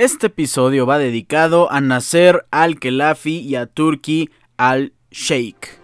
Este episodio va dedicado a Nasser al-Khelafi y a Turki al-Sheikh.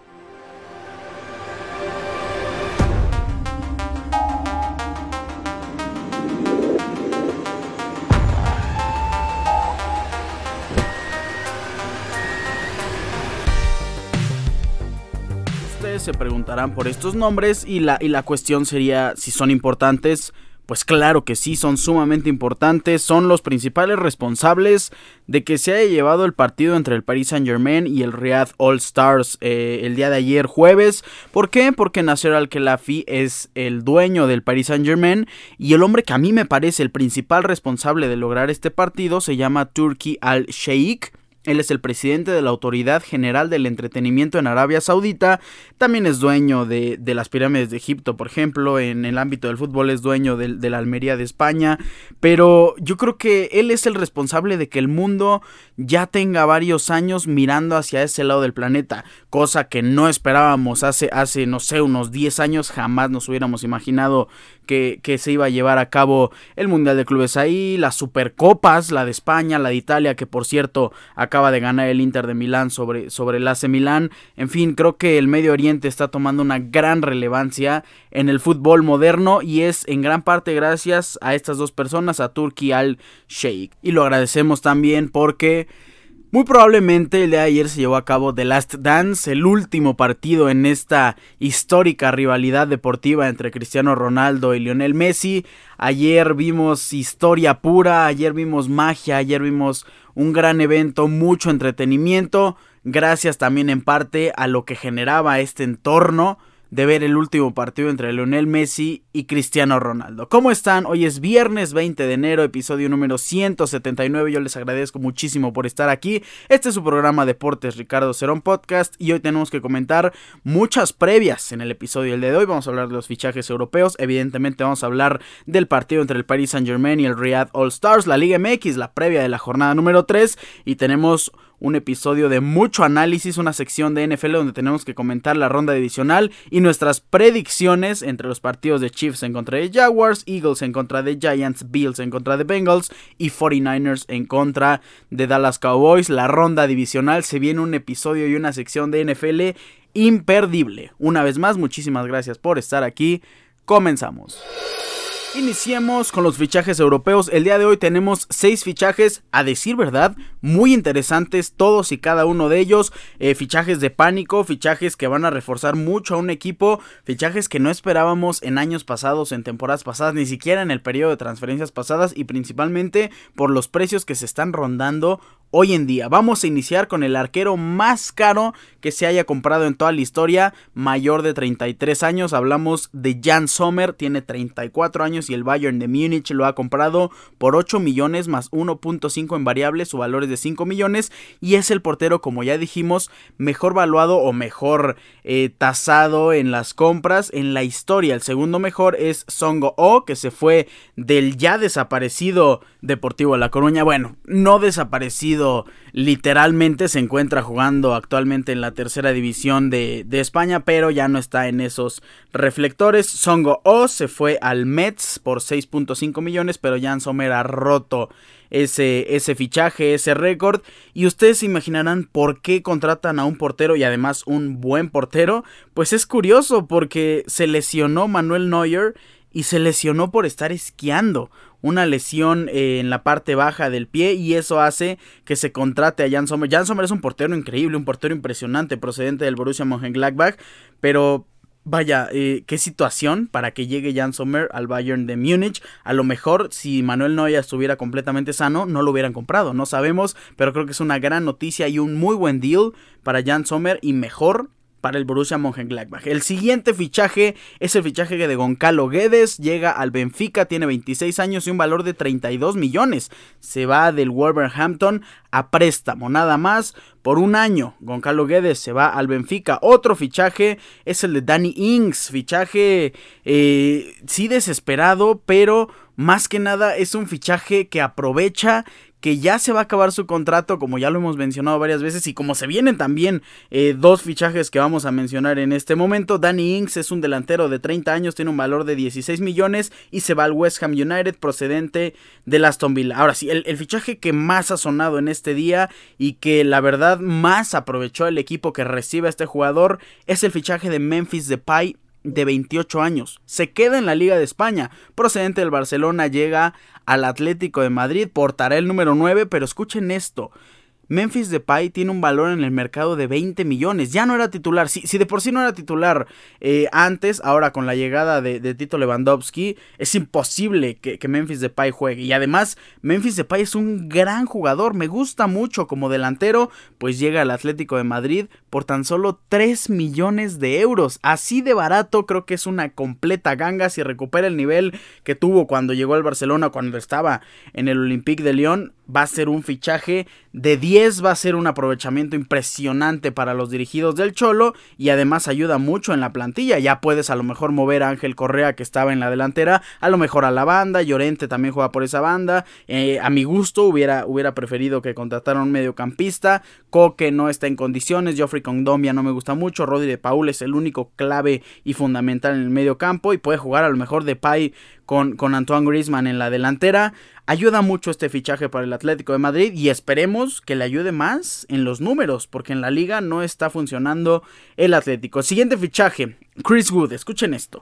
Ustedes se preguntarán por estos nombres y la, y la cuestión sería si son importantes. Pues claro que sí, son sumamente importantes, son los principales responsables de que se haya llevado el partido entre el Paris Saint Germain y el Riyadh All Stars eh, el día de ayer jueves. ¿Por qué? Porque Nasser Al-Khelafi es el dueño del Paris Saint Germain y el hombre que a mí me parece el principal responsable de lograr este partido se llama Turki Al-Sheikh. Él es el presidente de la Autoridad General del Entretenimiento en Arabia Saudita. También es dueño de, las pirámides de Egipto, por ejemplo. En el ámbito del fútbol es dueño de, la Almería de España. Pero yo creo que él es el responsable de que el mundo ya tenga varios años mirando hacia ese lado del planeta. Cosa que no esperábamos hace, hace no sé, unos 10 años. Jamás nos hubiéramos imaginado que, se iba a llevar a cabo el Mundial de Clubes ahí. Las Supercopas, la de España, la de Italia, que por cierto acaba de ganar el Inter de Milán sobre, sobre el AC Milán. En fin, creo que el Medio Oriente está tomando una gran relevancia en el fútbol moderno y es en gran parte gracias a estas dos personas, a Turki al Sheikh. Y lo agradecemos también porque muy probablemente el día de ayer se llevó a cabo The Last Dance, el último partido en esta histórica rivalidad deportiva entre Cristiano Ronaldo y Lionel Messi. Ayer vimos historia pura, ayer vimos magia, ayer vimos un gran evento, mucho entretenimiento, gracias también en parte a lo que generaba este entorno de ver el último partido entre Lionel Messi y Cristiano Ronaldo. ¿Cómo están? Hoy es viernes 20 de enero, episodio número 179. Yo les agradezco muchísimo por estar aquí. Este es su programa Deportes Ricardo Cerón Podcast y hoy tenemos que comentar muchas previas en el episodio del día de hoy. Vamos a hablar de los fichajes europeos. Evidentemente vamos a hablar del partido entre el Paris Saint Germain y el Riyadh All Stars, la Liga MX, la previa de la jornada número 3 y tenemos un episodio de mucho análisis, una sección de NFL donde tenemos que comentar la ronda divisional y nuestras predicciones entre los partidos de Chiefs en contra de Jaguars, Eagles en contra de Giants, Bills en contra de Bengals y 49ers en contra de Dallas Cowboys. La ronda divisional se viene un episodio y una sección de NFL imperdible. Una vez más, muchísimas gracias por estar aquí. Comenzamos. Iniciemos con los fichajes europeos. El día de hoy tenemos seis fichajes, a decir verdad, muy interesantes, todos y cada uno de ellos. Eh, fichajes de pánico, fichajes que van a reforzar mucho a un equipo, fichajes que no esperábamos en años pasados, en temporadas pasadas, ni siquiera en el periodo de transferencias pasadas y principalmente por los precios que se están rondando hoy en día. Vamos a iniciar con el arquero más caro que se haya comprado en toda la historia, mayor de 33 años. Hablamos de Jan Sommer, tiene 34 años y el Bayern de Múnich lo ha comprado por 8 millones más 1.5 en variables, su valor es de 5 millones y es el portero, como ya dijimos, mejor valuado o mejor eh, tasado en las compras en la historia. El segundo mejor es Songo O, que se fue del ya desaparecido Deportivo La Coruña. Bueno, no desaparecido literalmente, se encuentra jugando actualmente en la tercera división de, España, pero ya no está en esos reflectores. Songo O se fue al Mets por 6.5 millones, pero Jan Sommer ha roto ese, ese fichaje, ese récord. Y ustedes se imaginarán por qué contratan a un portero y además un buen portero. Pues es curioso porque se lesionó Manuel Neuer y se lesionó por estar esquiando. Una lesión eh, en la parte baja del pie y eso hace que se contrate a Jan Sommer. Jan Sommer es un portero increíble, un portero impresionante procedente del Borussia Mönchengladbach, pero Vaya, eh, qué situación para que llegue Jan Sommer al Bayern de Múnich. A lo mejor si Manuel Neuer estuviera completamente sano, no lo hubieran comprado. No sabemos, pero creo que es una gran noticia y un muy buen deal para Jan Sommer y mejor para el Borussia Mönchengladbach. El siguiente fichaje es el fichaje de Goncalo Guedes, llega al Benfica, tiene 26 años y un valor de 32 millones. Se va del Wolverhampton a préstamo, nada más por un año. Goncalo Guedes se va al Benfica. Otro fichaje es el de Danny Ings, fichaje eh, sí desesperado, pero más que nada es un fichaje que aprovecha que ya se va a acabar su contrato, como ya lo hemos mencionado varias veces, y como se vienen también eh, dos fichajes que vamos a mencionar en este momento. Danny Inks es un delantero de 30 años, tiene un valor de 16 millones y se va al West Ham United procedente de Aston Villa. Ahora sí, el, el fichaje que más ha sonado en este día y que la verdad más aprovechó el equipo que recibe a este jugador es el fichaje de Memphis Depay de 28 años. Se queda en la Liga de España. Procedente del Barcelona llega al Atlético de Madrid, portará el número 9, pero escuchen esto. Memphis Depay tiene un valor en el mercado de 20 millones. Ya no era titular. Si, de por sí no era titular eh, antes, ahora con la llegada de, Tito Lewandowski, es imposible que, que, Memphis Depay juegue. Y además, Memphis Depay es un gran jugador. Me gusta mucho como delantero, pues llega al Atlético de Madrid por tan solo 3 millones de euros. Así de barato, creo que es una completa ganga. Si recupera el nivel que tuvo cuando llegó al Barcelona, cuando estaba en el Olympique de Lyon, va a ser un fichaje de 10, va a ser un aprovechamiento impresionante para los dirigidos del Cholo y además ayuda mucho en la plantilla. Ya puedes a lo mejor mover a Ángel Correa que estaba en la delantera, a lo mejor a la banda, Llorente también juega por esa banda. Eh, a mi gusto hubiera, hubiera preferido que contrataran un mediocampista, Coque no está en condiciones, Geoffrey Condombia no me gusta mucho, Rodri de Paul es el único clave y fundamental en el medio campo y puede jugar a lo mejor de Pai con, con Antoine Griezmann en la delantera. Ayuda mucho este fichaje para el Atlético de Madrid y esperemos que le ayude más en los números, porque en la liga no está funcionando el Atlético. Siguiente fichaje, Chris Wood, escuchen esto.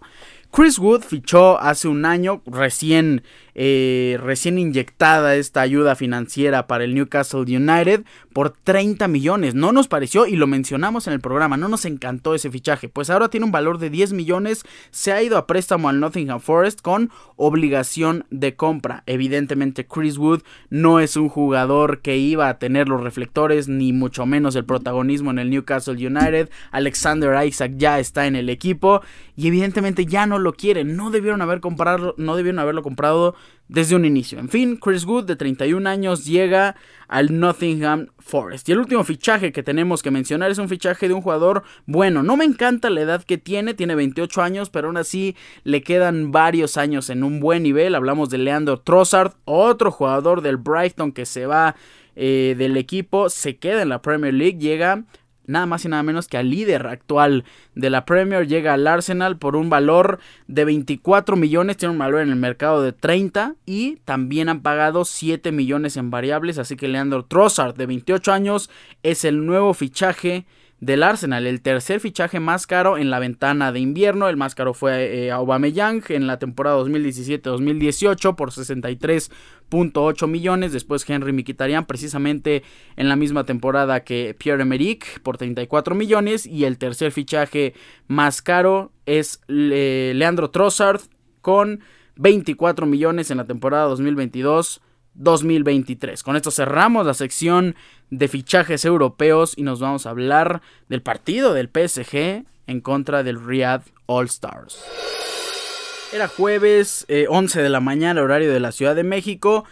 Chris Wood fichó hace un año, recién, eh, recién inyectada esta ayuda financiera para el Newcastle United por 30 millones. No nos pareció y lo mencionamos en el programa, no nos encantó ese fichaje. Pues ahora tiene un valor de 10 millones, se ha ido a préstamo al Nottingham Forest con obligación de compra. Evidentemente Chris Wood no es un jugador que iba a tener los reflectores ni mucho menos el protagonismo en el Newcastle United. Alexander Isaac ya está en el equipo y evidentemente ya no lo quieren. No debieron, haber comprado, no debieron haberlo comprado desde un inicio. En fin, Chris Wood de 31 años llega al Nottingham Forest. Y el último fichaje que tenemos que mencionar es un fichaje de un jugador bueno. No me encanta la edad que tiene, tiene 28 años, pero aún así le quedan varios años en un buen nivel. Hablamos de Leandro Trossard, otro jugador del Brighton que se va eh, del equipo, se queda en la Premier League, llega nada más y nada menos que al líder actual de la Premier, llega al Arsenal por un valor de 24 millones, tiene un valor en el mercado de 30 y también han pagado 7 millones en variables, así que Leandro Trossard de 28 años es el nuevo fichaje del Arsenal, el tercer fichaje más caro en la ventana de invierno, el más caro fue eh, Aubameyang en la temporada 2017-2018 por 63.8 millones, después Henry Mkhitaryan precisamente en la misma temporada que Pierre-Emerick por 34 millones y el tercer fichaje más caro es Leandro Trossard con 24 millones en la temporada 2022 2023. Con esto cerramos la sección de fichajes europeos y nos vamos a hablar del partido del PSG en contra del Riyadh All Stars. Era jueves 11 eh, de la mañana, horario de la Ciudad de México,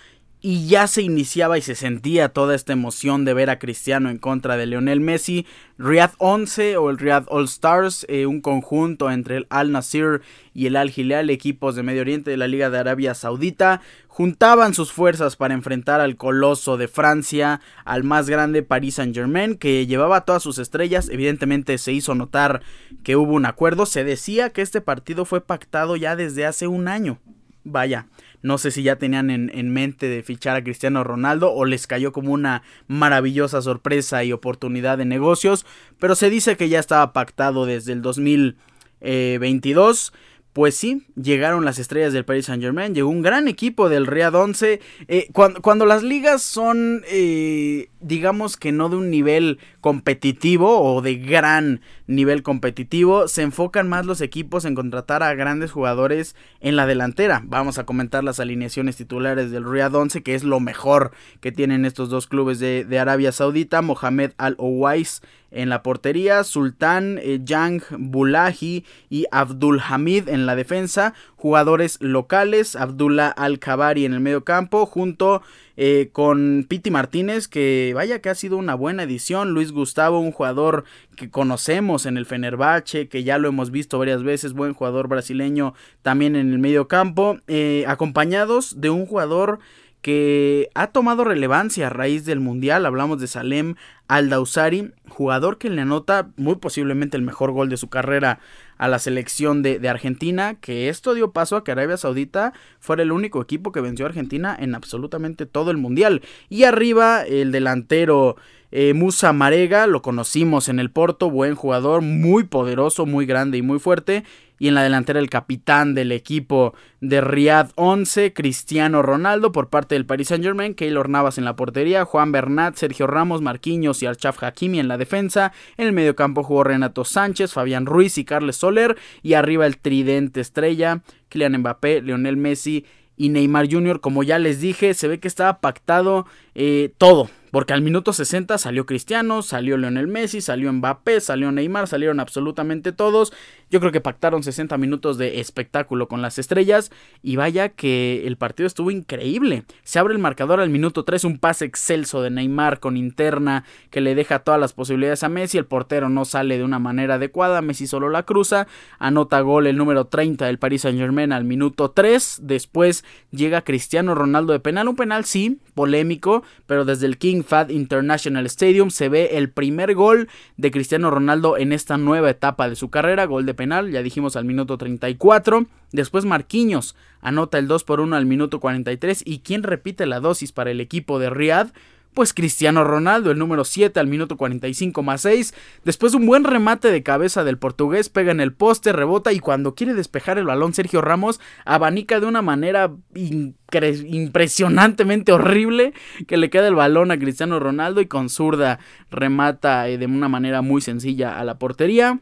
y ya se iniciaba y se sentía toda esta emoción de ver a Cristiano en contra de Lionel Messi. Riyadh 11 o el Riyadh All Stars, eh, un conjunto entre el Al Nasir y el Al Hilal, equipos de Medio Oriente de la Liga de Arabia Saudita, juntaban sus fuerzas para enfrentar al coloso de Francia, al más grande Paris Saint-Germain, que llevaba todas sus estrellas. Evidentemente se hizo notar que hubo un acuerdo. Se decía que este partido fue pactado ya desde hace un año. Vaya, no sé si ya tenían en, mente de fichar a Cristiano Ronaldo o les cayó como una maravillosa sorpresa y oportunidad de negocios, pero se dice que ya estaba pactado desde el 2022. Pues sí, llegaron las estrellas del Paris Saint Germain, llegó un gran equipo del Real 11. Eh, cuando, las ligas son, eh, digamos que no de un nivel competitivo o de gran nivel competitivo, se enfocan más los equipos en contratar a grandes jugadores en la delantera. Vamos a comentar las alineaciones titulares del Riyadh 11, que es lo mejor que tienen estos dos clubes de, Arabia Saudita. Mohamed Al-Owais en la portería, Sultán eh, Yang Bulahi y Abdul Hamid en la defensa, jugadores locales, Abdullah Al-Kabari en el medio campo, junto eh, con Piti Martínez, que vaya que ha sido una buena edición. Luis Gustavo, un jugador que conocemos en el Fenerbahce, que ya lo hemos visto varias veces, buen jugador brasileño también en el medio campo, eh, acompañados de un jugador que ha tomado relevancia a raíz del Mundial. Hablamos de Salem Aldausari, jugador que le anota muy posiblemente el mejor gol de su carrera a la selección de, Argentina, que esto dio paso a que Arabia Saudita fuera el único equipo que venció a Argentina en absolutamente todo el Mundial. Y arriba el delantero eh, Musa Marega, lo conocimos en el Porto, buen jugador, muy poderoso, muy grande y muy fuerte. Y en la delantera el capitán del equipo de Riyadh 11, Cristiano Ronaldo por parte del Paris Saint Germain, Keylor Navas en la portería, Juan Bernat, Sergio Ramos, Marquinhos y Archaf Hakimi en la defensa, en el mediocampo jugó Renato Sánchez, Fabián Ruiz y Carles Soler. Y arriba el tridente estrella, Kylian Mbappé, Lionel Messi y Neymar Jr., como ya les dije, se ve que estaba pactado eh, todo porque al minuto 60 salió Cristiano, salió Lionel Messi, salió Mbappé, salió Neymar, salieron absolutamente todos. Yo creo que pactaron 60 minutos de espectáculo con las estrellas. Y vaya que el partido estuvo increíble. Se abre el marcador al minuto 3, un pase excelso de Neymar con interna que le deja todas las posibilidades a Messi. El portero no sale de una manera adecuada, Messi solo la cruza. Anota gol el número 30 del Paris Saint Germain al minuto 3. Después llega Cristiano Ronaldo de penal. Un penal sí, polémico, pero desde el King Fad International Stadium se ve el primer gol de Cristiano Ronaldo en esta nueva etapa de su carrera, gol de penal, ya dijimos al minuto 34. Después Marquinhos anota el 2 por 1 al minuto 43 y quien repite la dosis para el equipo de Riyadh pues Cristiano Ronaldo, el número 7 al minuto 45 más 6. Después un buen remate de cabeza del portugués, pega en el poste, rebota y cuando quiere despejar el balón Sergio Ramos abanica de una manera impresionantemente horrible que le queda el balón a Cristiano Ronaldo y con zurda remata eh, de una manera muy sencilla a la portería.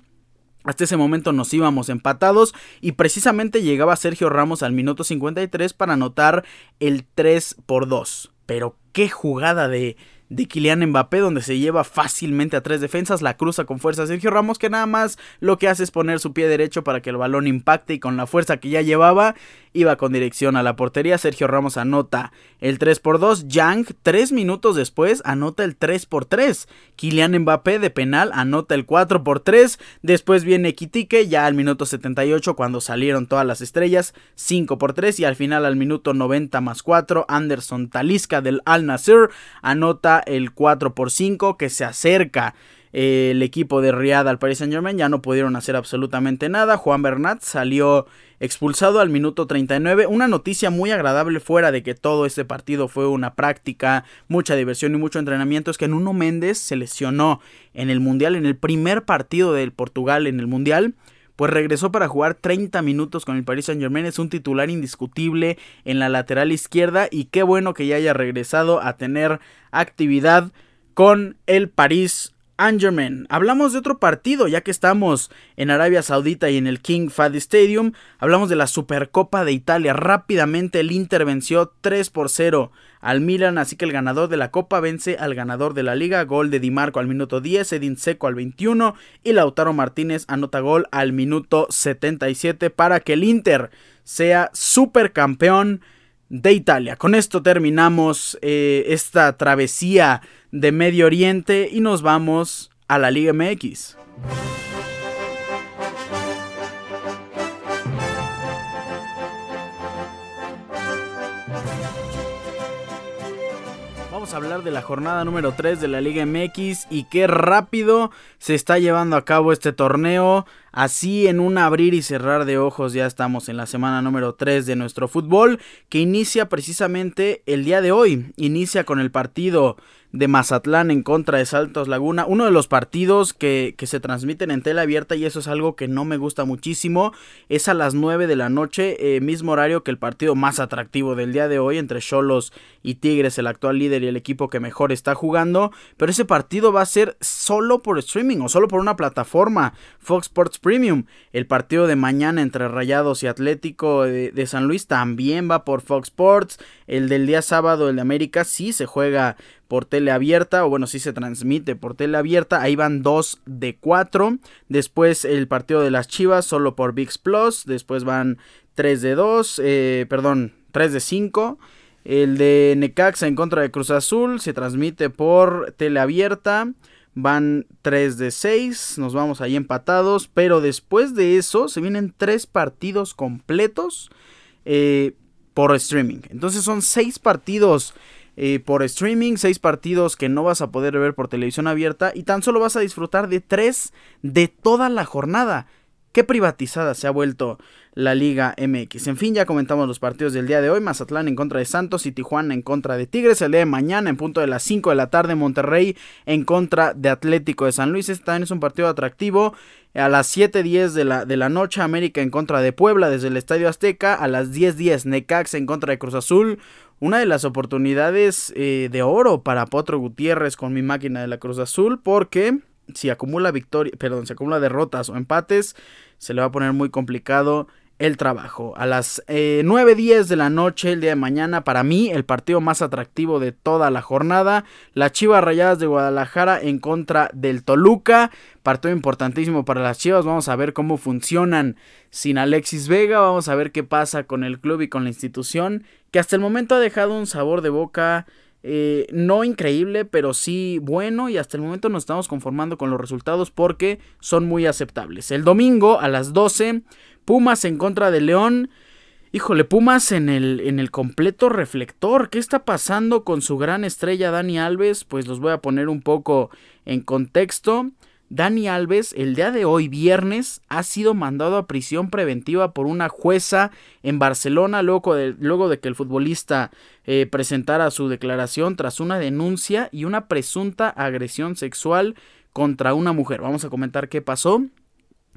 Hasta ese momento nos íbamos empatados y precisamente llegaba Sergio Ramos al minuto 53 para anotar el 3 por 2. Pero qué jugada de, de Kylian Mbappé, donde se lleva fácilmente a tres defensas, la cruza con fuerza Sergio Ramos, que nada más lo que hace es poner su pie derecho para que el balón impacte y con la fuerza que ya llevaba, iba con dirección a la portería. Sergio Ramos anota el 3 por 2. Yang, tres minutos después, anota el 3 por 3. Kylian Mbappé de penal anota el 4 por 3. Después viene Kitike, ya al minuto 78, cuando salieron todas las estrellas, 5 por 3. Y al final, al minuto 90 más 4, Anderson Talisca del Al Nasser anota el 4 por 5 que se acerca eh, el equipo de Riyadh al Paris Saint Germain ya no pudieron hacer absolutamente nada. Juan Bernat salió expulsado al minuto 39. Una noticia muy agradable fuera de que todo este partido fue una práctica, mucha diversión y mucho entrenamiento es que Nuno Méndez se lesionó en el Mundial, en el primer partido del Portugal en el Mundial pues regresó para jugar 30 minutos con el Paris Saint Germain, es un titular indiscutible en la lateral izquierda y qué bueno que ya haya regresado a tener actividad con el Paris Saint-Germain. Hablamos de otro partido, ya que estamos en Arabia Saudita y en el King Fahd Stadium. Hablamos de la Supercopa de Italia. Rápidamente el Inter venció 3 por 0 al Milan, así que el ganador de la Copa vence al ganador de la Liga. Gol de Di Marco al minuto 10, Edin Seco al 21 y Lautaro Martínez anota gol al minuto 77 para que el Inter sea supercampeón de Italia. Con esto terminamos eh, esta travesía de Medio Oriente y nos vamos a la Liga MX. Vamos a hablar de la jornada número 3 de la Liga MX y qué rápido se está llevando a cabo este torneo. Así en un abrir y cerrar de ojos ya estamos en la semana número 3 de nuestro fútbol que inicia precisamente el día de hoy. Inicia con el partido de Mazatlán en contra de Saltos Laguna, uno de los partidos que, se transmiten en tela abierta y eso es algo que no me gusta muchísimo, es a las 9 de la noche, eh, mismo horario que el partido más atractivo del día de hoy entre Cholos y Tigres, el actual líder y el equipo que mejor está jugando, pero ese partido va a ser solo por streaming o solo por una plataforma, Fox Sports Premium, el partido de mañana entre Rayados y Atlético de, San Luis también va por Fox Sports, el del día sábado, el de América, sí se juega por tele abierta, o bueno, sí se transmite por tele abierta. Ahí van 2 de 4. Después el partido de las Chivas solo por VIX Plus. Después van 3 de 2, eh, perdón, 3 de 5. El de Necaxa en contra de Cruz Azul se transmite por teleabierta. Van 3 de 6, nos vamos ahí empatados, pero después de eso se vienen 3 partidos completos eh, por streaming. Entonces son 6 partidos eh, por streaming, 6 partidos que no vas a poder ver por televisión abierta y tan solo vas a disfrutar de 3 de toda la jornada. Qué privatizada se ha vuelto la Liga MX. En fin, ya comentamos los partidos del día de hoy. Mazatlán en contra de Santos y Tijuana en contra de Tigres. El día de mañana en punto de las 5 de la tarde Monterrey en contra de Atlético de San Luis. Este también es un partido atractivo. A las 7.10 de la, de la noche América en contra de Puebla desde el Estadio Azteca. A las 10.10 Necax en contra de Cruz Azul. Una de las oportunidades eh, de oro para Potro Gutiérrez con mi máquina de la Cruz Azul porque si acumula victoria, perdón, si acumula derrotas o empates, se le va a poner muy complicado el trabajo. A las eh, 9.10 de la noche, el día de mañana, para mí, el partido más atractivo de toda la jornada. Las Chivas Rayadas de Guadalajara en contra del Toluca. Partido importantísimo para las Chivas. Vamos a ver cómo funcionan sin Alexis Vega. Vamos a ver qué pasa con el club y con la institución. Que hasta el momento ha dejado un sabor de boca. Eh, no increíble, pero sí bueno y hasta el momento nos estamos conformando con los resultados porque son muy aceptables. El domingo a las 12 Pumas en contra de León. Híjole, Pumas en el, en el completo reflector. ¿Qué está pasando con su gran estrella Dani Alves? Pues los voy a poner un poco en contexto. Dani Alves, el día de hoy, viernes, ha sido mandado a prisión preventiva por una jueza en Barcelona luego de, luego de que el futbolista eh, presentara su declaración tras una denuncia y una presunta agresión sexual contra una mujer. Vamos a comentar qué pasó.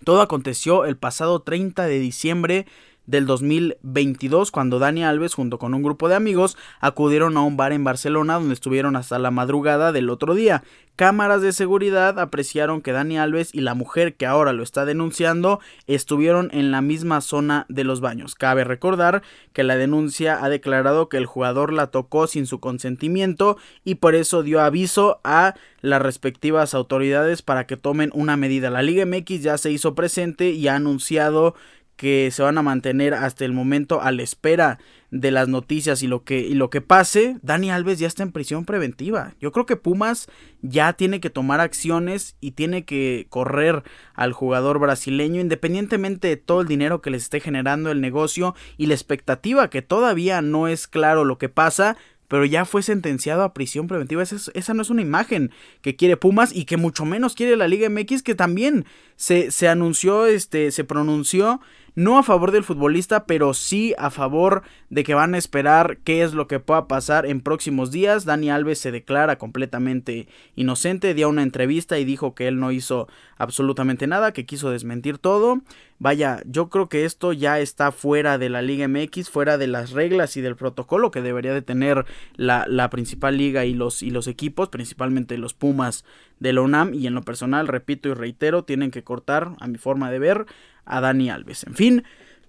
Todo aconteció el pasado 30 de diciembre del 2022 cuando Dani Alves junto con un grupo de amigos acudieron a un bar en Barcelona donde estuvieron hasta la madrugada del otro día. Cámaras de seguridad apreciaron que Dani Alves y la mujer que ahora lo está denunciando estuvieron en la misma zona de los baños. Cabe recordar que la denuncia ha declarado que el jugador la tocó sin su consentimiento y por eso dio aviso a las respectivas autoridades para que tomen una medida. La Liga MX ya se hizo presente y ha anunciado que se van a mantener hasta el momento a la espera de las noticias y lo que y lo que pase, Dani Alves ya está en prisión preventiva. Yo creo que Pumas ya tiene que tomar acciones y tiene que correr al jugador brasileño independientemente de todo el dinero que les esté generando el negocio y la expectativa que todavía no es claro lo que pasa, pero ya fue sentenciado a prisión preventiva. Esa, esa, no es una imagen que quiere Pumas y que mucho menos quiere la Liga MX, que también se, se anunció, este, se pronunció no a favor del futbolista, pero sí a favor de que van a esperar qué es lo que pueda pasar en próximos días. Dani Alves se declara completamente inocente, dio una entrevista y dijo que él no hizo absolutamente nada, que quiso desmentir todo. Vaya, yo creo que esto ya está fuera de la Liga MX, fuera de las reglas y del protocolo que debería de tener la, principal liga y los, y los equipos, principalmente los Pumas de la UNAM. Y en lo personal, repito y reitero, tienen que cortar, a mi forma de ver, a Dani Alves. En fin,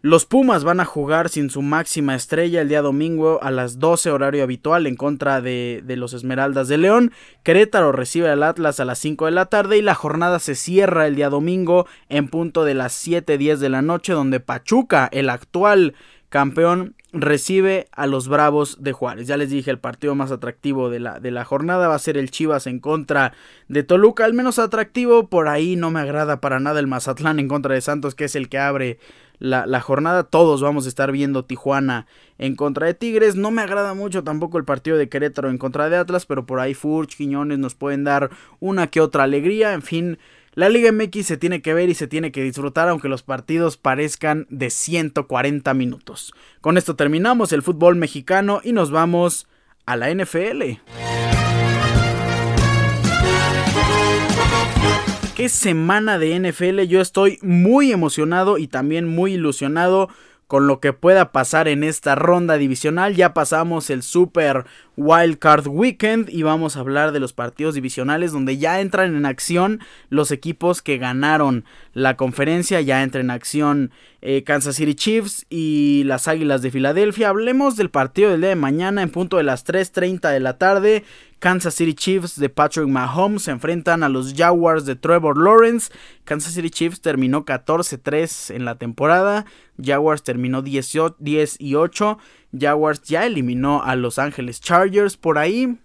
los Pumas van a jugar sin su máxima estrella el día domingo a las 12 horario habitual en contra de, de, los Esmeraldas de León. Querétaro recibe al Atlas a las 5 de la tarde y la jornada se cierra el día domingo en punto de las 7.10 de la noche donde Pachuca, el actual campeón, recibe a los Bravos de Juárez. Ya les dije, el partido más atractivo de la, de la jornada va a ser el Chivas en contra de Toluca. Al menos atractivo, por ahí no me agrada para nada el Mazatlán en contra de Santos, que es el que abre la, la, jornada. Todos vamos a estar viendo Tijuana en contra de Tigres. No me agrada mucho tampoco el partido de Querétaro en contra de Atlas, pero por ahí Furch, Quiñones nos pueden dar una que otra alegría. En fin, la Liga MX se tiene que ver y se tiene que disfrutar aunque los partidos parezcan de 140 minutos. Con esto terminamos el fútbol mexicano y nos vamos a la NFL. Qué semana de NFL, yo estoy muy emocionado y también muy ilusionado con lo que pueda pasar en esta ronda divisional. Ya pasamos el Super Wild Card Weekend y vamos a hablar de los partidos divisionales donde ya entran en acción los equipos que ganaron la conferencia. Ya entra en acción eh, Kansas City Chiefs y las Águilas de Filadelfia. Hablemos del partido del día de mañana en punto de las 3.30 de la tarde. Kansas City Chiefs de Patrick Mahomes se enfrentan a los Jaguars de Trevor Lawrence. Kansas City Chiefs terminó 14-3 en la temporada. Jaguars terminó 10 y 8. Jaguars ya eliminó a Los Ángeles Chargers. Por ahí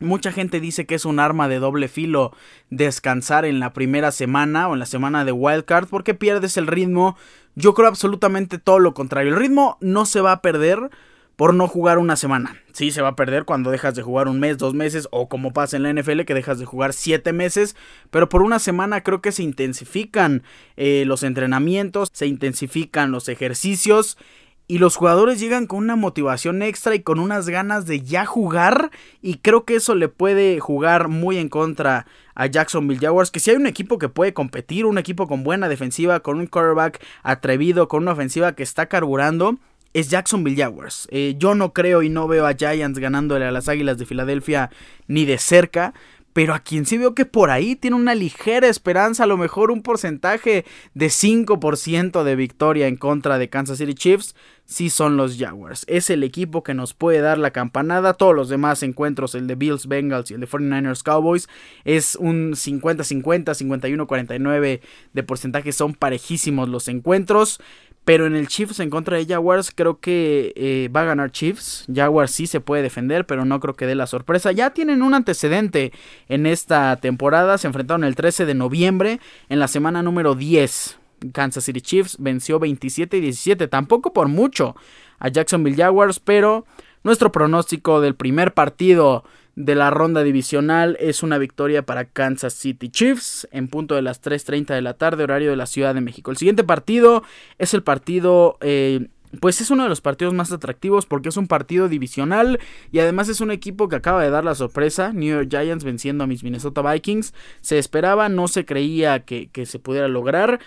Mucha gente dice que es un arma de doble filo descansar en la primera semana o en la semana de wildcard porque pierdes el ritmo. Yo creo absolutamente todo lo contrario. El ritmo no se va a perder por no jugar una semana. Sí, se va a perder cuando dejas de jugar un mes, dos meses o como pasa en la NFL que dejas de jugar siete meses. Pero por una semana creo que se intensifican eh, los entrenamientos, se intensifican los ejercicios y los jugadores llegan con una motivación extra y con unas ganas de ya jugar. Y creo que eso le puede jugar muy en contra a Jacksonville Jaguars. Que si hay un equipo que puede competir, un equipo con buena defensiva, con un quarterback atrevido, con una ofensiva que está carburando, es Jacksonville Jaguars. Eh, yo no creo y no veo a Giants ganándole a las Águilas de Filadelfia ni de cerca pero a quien sí veo que por ahí tiene una ligera esperanza, a lo mejor un porcentaje de 5% de victoria en contra de Kansas City Chiefs, sí son los Jaguars. Es el equipo que nos puede dar la campanada. Todos los demás encuentros, el de Bills, Bengals y el de 49ers Cowboys, es un 50-50, 51-49 de porcentaje, son parejísimos los encuentros. Pero en el Chiefs en contra de Jaguars creo que eh, va a ganar Chiefs. Jaguars sí se puede defender, pero no creo que dé la sorpresa. Ya tienen un antecedente en esta temporada. Se enfrentaron el 13 de noviembre en la semana número 10. Kansas City Chiefs venció 27 y 17. Tampoco por mucho a Jacksonville Jaguars, pero nuestro pronóstico del primer partido de la ronda divisional es una victoria para Kansas City Chiefs en punto de las 3.30 de la tarde, horario de la Ciudad de México. El siguiente partido es el partido... Eh, pues es uno de los partidos más atractivos porque es un partido divisional y además es un equipo que acaba de dar la sorpresa, New York Giants venciendo a mis Minnesota Vikings. Se esperaba, no se creía que, que se pudiera lograr.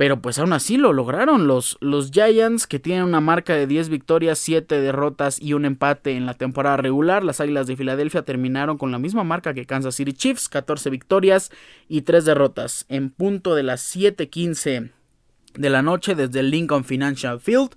Pero pues aún así lo lograron. Los, los Giants, que tienen una marca de 10 victorias, 7 derrotas y un empate en la temporada regular. Las Águilas de Filadelfia terminaron con la misma marca que Kansas City Chiefs, 14 victorias y 3 derrotas. En punto de las 7:15 de la noche desde el Lincoln Financial Field.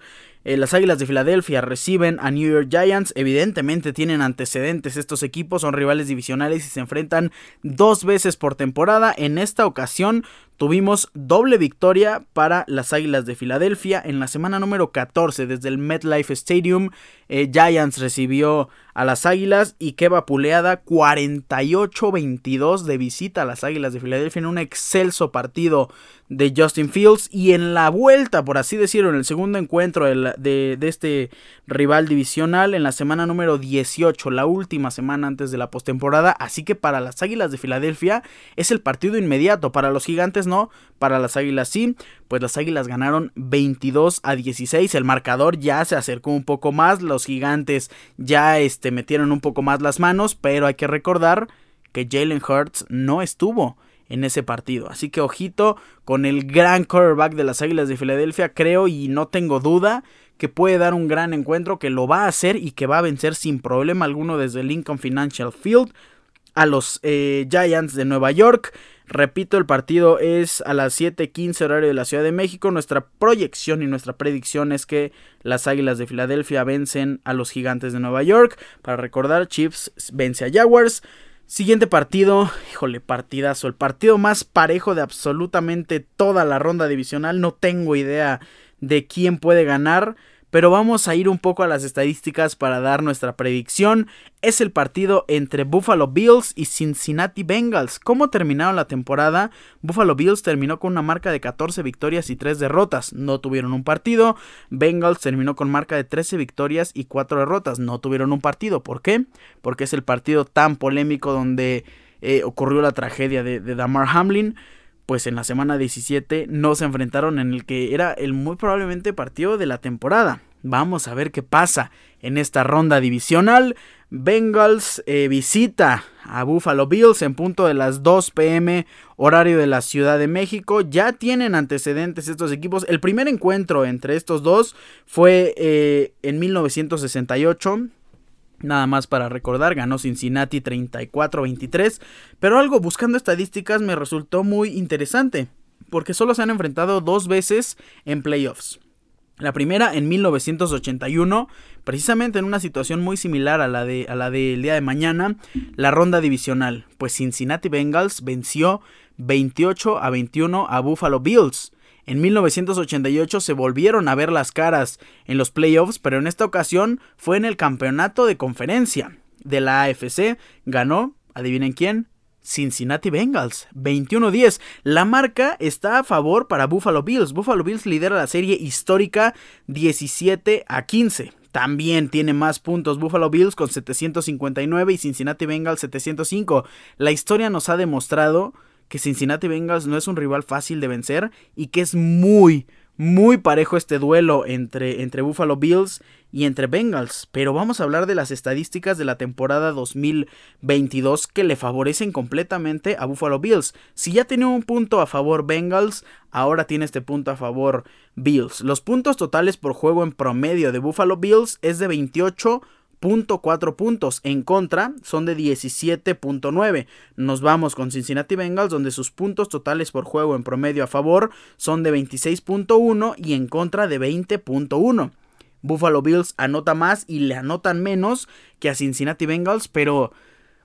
Eh, las Águilas de Filadelfia reciben a New York Giants. Evidentemente tienen antecedentes estos equipos, son rivales divisionales y se enfrentan dos veces por temporada. En esta ocasión tuvimos doble victoria para las Águilas de Filadelfia en la semana número 14 desde el MetLife Stadium. Eh, Giants recibió a las Águilas y qué vapuleada 48-22 de visita a las Águilas de Filadelfia en un excelso partido de Justin Fields y en la vuelta, por así decirlo, en el segundo encuentro de, este rival divisional en la semana número 18, la última semana antes de la postemporada, así que para las Águilas de Filadelfia es el partido inmediato, para los Gigantes no, para las Águilas sí, pues las Águilas ganaron 22 a 16, el marcador ya se acercó un poco más, los Gigantes ya este, metieron un poco más las manos, pero hay que recordar que Jalen Hurts no estuvo en ese partido. Así que ojito con el gran quarterback de las Águilas de Filadelfia, creo y no tengo duda que puede dar un gran encuentro, que lo va a hacer y que va a vencer sin problema alguno desde Lincoln Financial Field a los eh, Giants de Nueva York. Repito, el partido es a las 7:15 horario de la Ciudad de México. Nuestra proyección y nuestra predicción es que las Águilas de Filadelfia vencen a los Gigantes de Nueva York. Para recordar, Chiefs vence a Jaguars. Siguiente partido, híjole, partidazo, el partido más parejo de absolutamente toda la ronda divisional. No tengo idea de quién puede ganar pero vamos a ir un poco a las estadísticas para dar nuestra predicción. Es el partido entre Buffalo Bills y Cincinnati Bengals. ¿Cómo terminaron la temporada? Buffalo Bills terminó con una marca de 14 victorias y 3 derrotas. No tuvieron un partido. Bengals terminó con marca de 13 victorias y 4 derrotas. No tuvieron un partido. ¿Por qué? Porque es el partido tan polémico donde eh, ocurrió la tragedia de, de Damar Hamlin pues en la semana 17 no se enfrentaron en el que era el muy probablemente partido de la temporada. Vamos a ver qué pasa en esta ronda divisional. Bengals eh, visita a Buffalo Bills en punto de las 2 pm horario de la Ciudad de México. Ya tienen antecedentes estos equipos. El primer encuentro entre estos dos fue eh, en 1968 Nada más para recordar, ganó Cincinnati 34-23, pero algo buscando estadísticas me resultó muy interesante, porque solo se han enfrentado dos veces en playoffs. La primera en 1981, precisamente en una situación muy similar a la, de, a la del día de mañana, la ronda divisional, pues Cincinnati Bengals venció 28 a 21 a Buffalo Bills. En 1988 se volvieron a ver las caras en los playoffs, pero en esta ocasión fue en el campeonato de conferencia de la AFC. Ganó, adivinen quién, Cincinnati Bengals, 21-10. La marca está a favor para Buffalo Bills. Buffalo Bills lidera la serie histórica 17 a 15. También tiene más puntos Buffalo Bills con 759 y Cincinnati Bengals 705. La historia nos ha demostrado que Cincinnati Bengals no es un rival fácil de vencer y que es muy, muy parejo este duelo entre, entre Buffalo Bills y entre Bengals. Pero vamos a hablar de las estadísticas de la temporada 2022 que le favorecen completamente a Buffalo Bills. Si ya tenía un punto a favor Bengals, ahora tiene este punto a favor Bills. Los puntos totales por juego en promedio de Buffalo Bills es de 28 .4 puntos. En contra son de 17.9. Nos vamos con Cincinnati Bengals donde sus puntos totales por juego en promedio a favor son de 26.1 y en contra de 20.1. Buffalo Bills anota más y le anotan menos que a Cincinnati Bengals, pero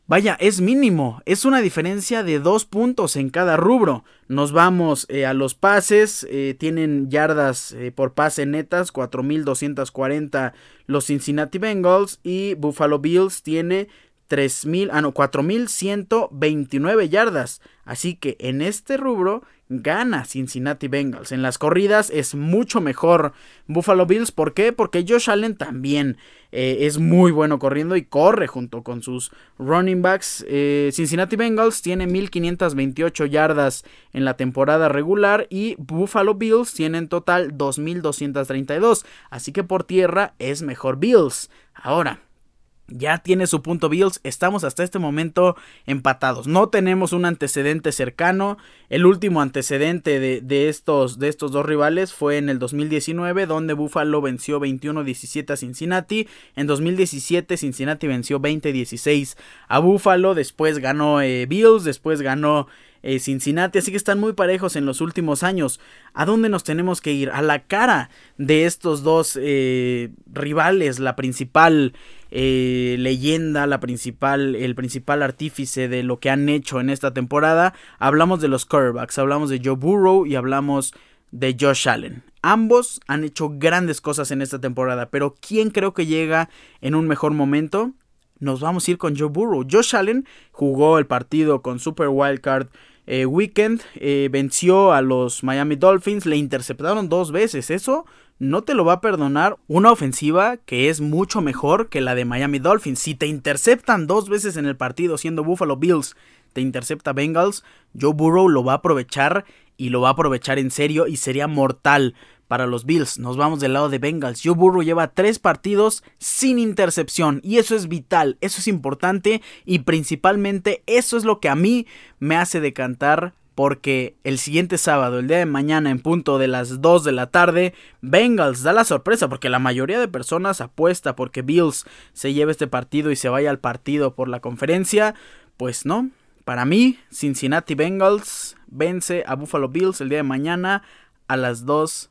Vaya, es mínimo, es una diferencia de dos puntos en cada rubro. Nos vamos eh, a los pases, eh, tienen yardas eh, por pase netas, 4.240 los Cincinnati Bengals y Buffalo Bills tiene 3.000, ah no, 4.129 yardas. Así que en este rubro gana Cincinnati Bengals. En las corridas es mucho mejor Buffalo Bills. ¿Por qué? Porque Josh Allen también eh, es muy bueno corriendo y corre junto con sus running backs. Eh, Cincinnati Bengals tiene 1528 yardas en la temporada regular y Buffalo Bills tiene en total 2232. Así que por tierra es mejor Bills. Ahora, ya tiene su punto Bills. Estamos hasta este momento empatados. No tenemos un antecedente cercano. El último antecedente de, estos, de estos dos rivales fue en el 2019, donde Buffalo venció 21-17 a Cincinnati. En 2017, Cincinnati venció 20-16 a Buffalo. Después ganó eh, Bills. Después ganó eh, Cincinnati, así que están muy parejos en los últimos años. ¿A dónde nos tenemos que ir? A la cara de estos dos eh, rivales, la principal eh, leyenda, la principal, el principal artífice de lo que han hecho en esta temporada. Hablamos de los quarterbacks, hablamos de Joe Burrow y hablamos de Josh Allen. Ambos han hecho grandes cosas en esta temporada, pero ¿quién creo que llega en un mejor momento? Nos vamos a ir con Joe Burrow. Josh Allen jugó el partido con Super Wildcard eh, Weekend, eh, venció a los Miami Dolphins, le interceptaron dos veces. Eso no te lo va a perdonar una ofensiva que es mucho mejor que la de Miami Dolphins. Si te interceptan dos veces en el partido siendo Buffalo Bills, te intercepta Bengals, Joe Burrow lo va a aprovechar y lo va a aprovechar en serio y sería mortal para los Bills. Nos vamos del lado de Bengals. Joe Burrow lleva tres partidos sin intercepción y eso es vital, eso es importante y principalmente eso es lo que a mí me hace decantar porque el siguiente sábado, el día de mañana en punto de las 2 de la tarde, Bengals da la sorpresa porque la mayoría de personas apuesta porque Bills se lleve este partido y se vaya al partido por la conferencia. Pues no, para mí Cincinnati Bengals vence a Buffalo Bills el día de mañana a las 2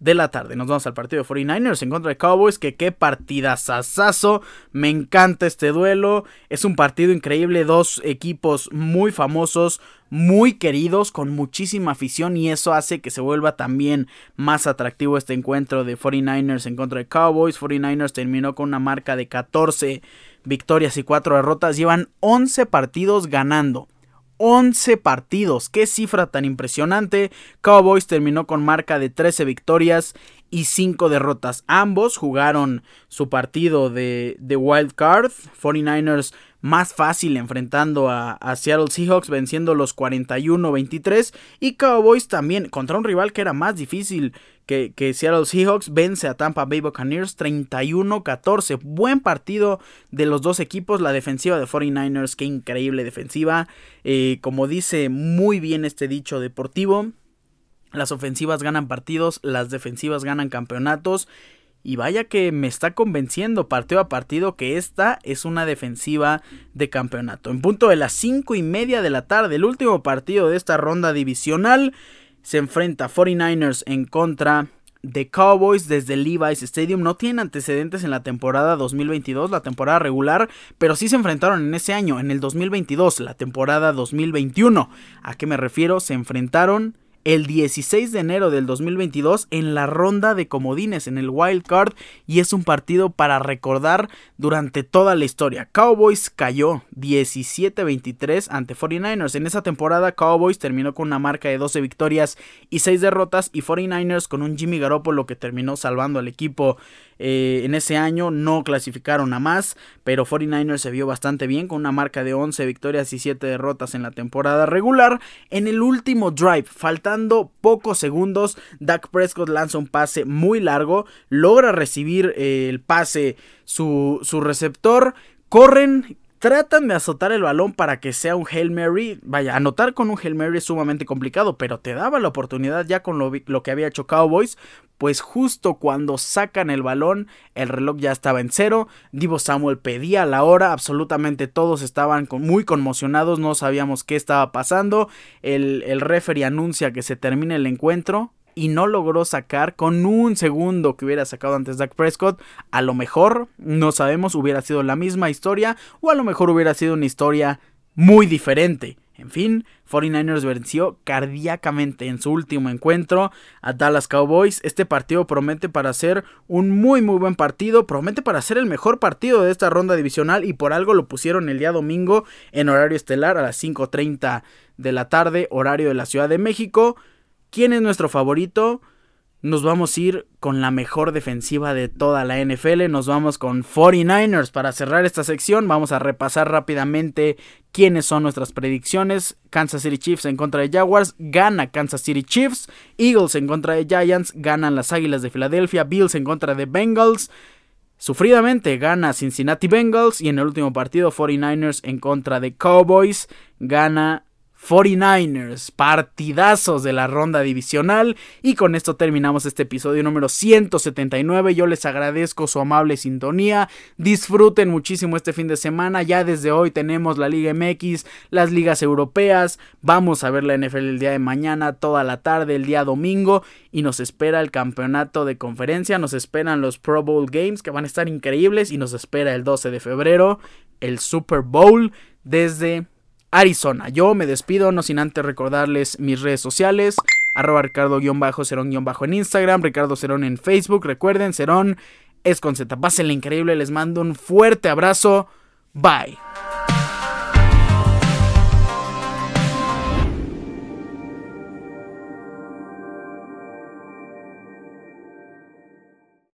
de la tarde. Nos vamos al partido de 49ers en contra de Cowboys. Que qué partidazazazo. Me encanta este duelo. Es un partido increíble. Dos equipos muy famosos, muy queridos, con muchísima afición. Y eso hace que se vuelva también más atractivo este encuentro de 49ers en contra de Cowboys. 49ers terminó con una marca de 14 victorias y 4 derrotas. Llevan 11 partidos ganando. 11 partidos. Qué cifra tan impresionante. Cowboys terminó con marca de 13 victorias y 5 derrotas. Ambos jugaron su partido de, de wild card. 49ers más fácil enfrentando a, Seattle Seahawks venciendo los 41-23 y Cowboys también contra un rival que era más difícil que, que Seattle Seahawks vence a Tampa Bay Buccaneers 31-14. Buen partido de los dos equipos. La defensiva de 49ers, qué increíble defensiva. Eh, como dice muy bien este dicho deportivo, las ofensivas ganan partidos, las defensivas ganan campeonatos. Y vaya que me está convenciendo partido a partido que esta es una defensiva de campeonato. En punto de las 5 y media de la tarde, el último partido de esta ronda divisional se enfrenta 49ers en contra de Cowboys desde Levi's Stadium. No tienen antecedentes en la temporada 2022, la temporada regular, pero sí se enfrentaron en ese año, en el 2022, la temporada 2021. ¿A qué me refiero? Se enfrentaron el 16 de enero del 2022 en la ronda de comodines en el wild card y es un partido para recordar durante toda la historia. Cowboys cayó 17-23 ante 49ers. En esa temporada Cowboys terminó con una marca de 12 victorias y 6 derrotas y 49ers con un Jimmy Garoppolo que terminó salvando al equipo eh, en ese año no clasificaron a más, pero 49ers se vio bastante bien con una marca de 11 victorias y 7 derrotas en la temporada regular. En el último drive, faltando pocos segundos, Dak Prescott lanza un pase muy largo, logra recibir eh, el pase su, su receptor, corren tratan de azotar el balón para que sea un Hail Mary. Vaya, anotar con un Hail Mary es sumamente complicado, pero te daba la oportunidad ya con lo, lo, que había hecho Cowboys. Pues justo cuando sacan el balón, el reloj ya estaba en cero. Divo Samuel pedía la hora, absolutamente todos estaban muy conmocionados, no sabíamos qué estaba pasando. El, el referee anuncia que se termina el encuentro y no logró sacar con un segundo que hubiera sacado antes Dak Prescott. A lo mejor, no sabemos, hubiera sido la misma historia o a lo mejor hubiera sido una historia muy diferente. En fin, 49ers venció cardíacamente en su último encuentro a Dallas Cowboys. Este partido promete para ser un muy muy buen partido, promete para ser el mejor partido de esta ronda divisional y por algo lo pusieron el día domingo en horario estelar a las 5.30 de la tarde, horario de la Ciudad de México. ¿Quién es nuestro favorito? Nos vamos a ir con la mejor defensiva de toda la NFL. Nos vamos con 49ers. Para cerrar esta sección, vamos a repasar rápidamente quiénes son nuestras predicciones. Kansas City Chiefs en contra de Jaguars. Gana Kansas City Chiefs. Eagles en contra de Giants. Ganan las Águilas de Filadelfia. Bills en contra de Bengals. Sufridamente gana Cincinnati Bengals. Y en el último partido, 49ers en contra de Cowboys. Gana 49ers, partidazos de la ronda divisional. Y con esto terminamos este episodio número 179. Yo les agradezco su amable sintonía. Disfruten muchísimo este fin de semana. Ya desde hoy tenemos la Liga MX, las ligas europeas. Vamos a ver la NFL el día de mañana, toda la tarde, el día domingo. Y nos espera el campeonato de conferencia. Nos esperan los Pro Bowl Games que van a estar increíbles. Y nos espera el 12 de febrero el Super Bowl desde Arizona. Yo me despido, no sin antes recordarles mis redes sociales, arroba ricardo-cerón- en Instagram, Ricardo Cerón en Facebook. Recuerden, Cerón es con Z. Pásenle increíble, les mando un fuerte abrazo. Bye.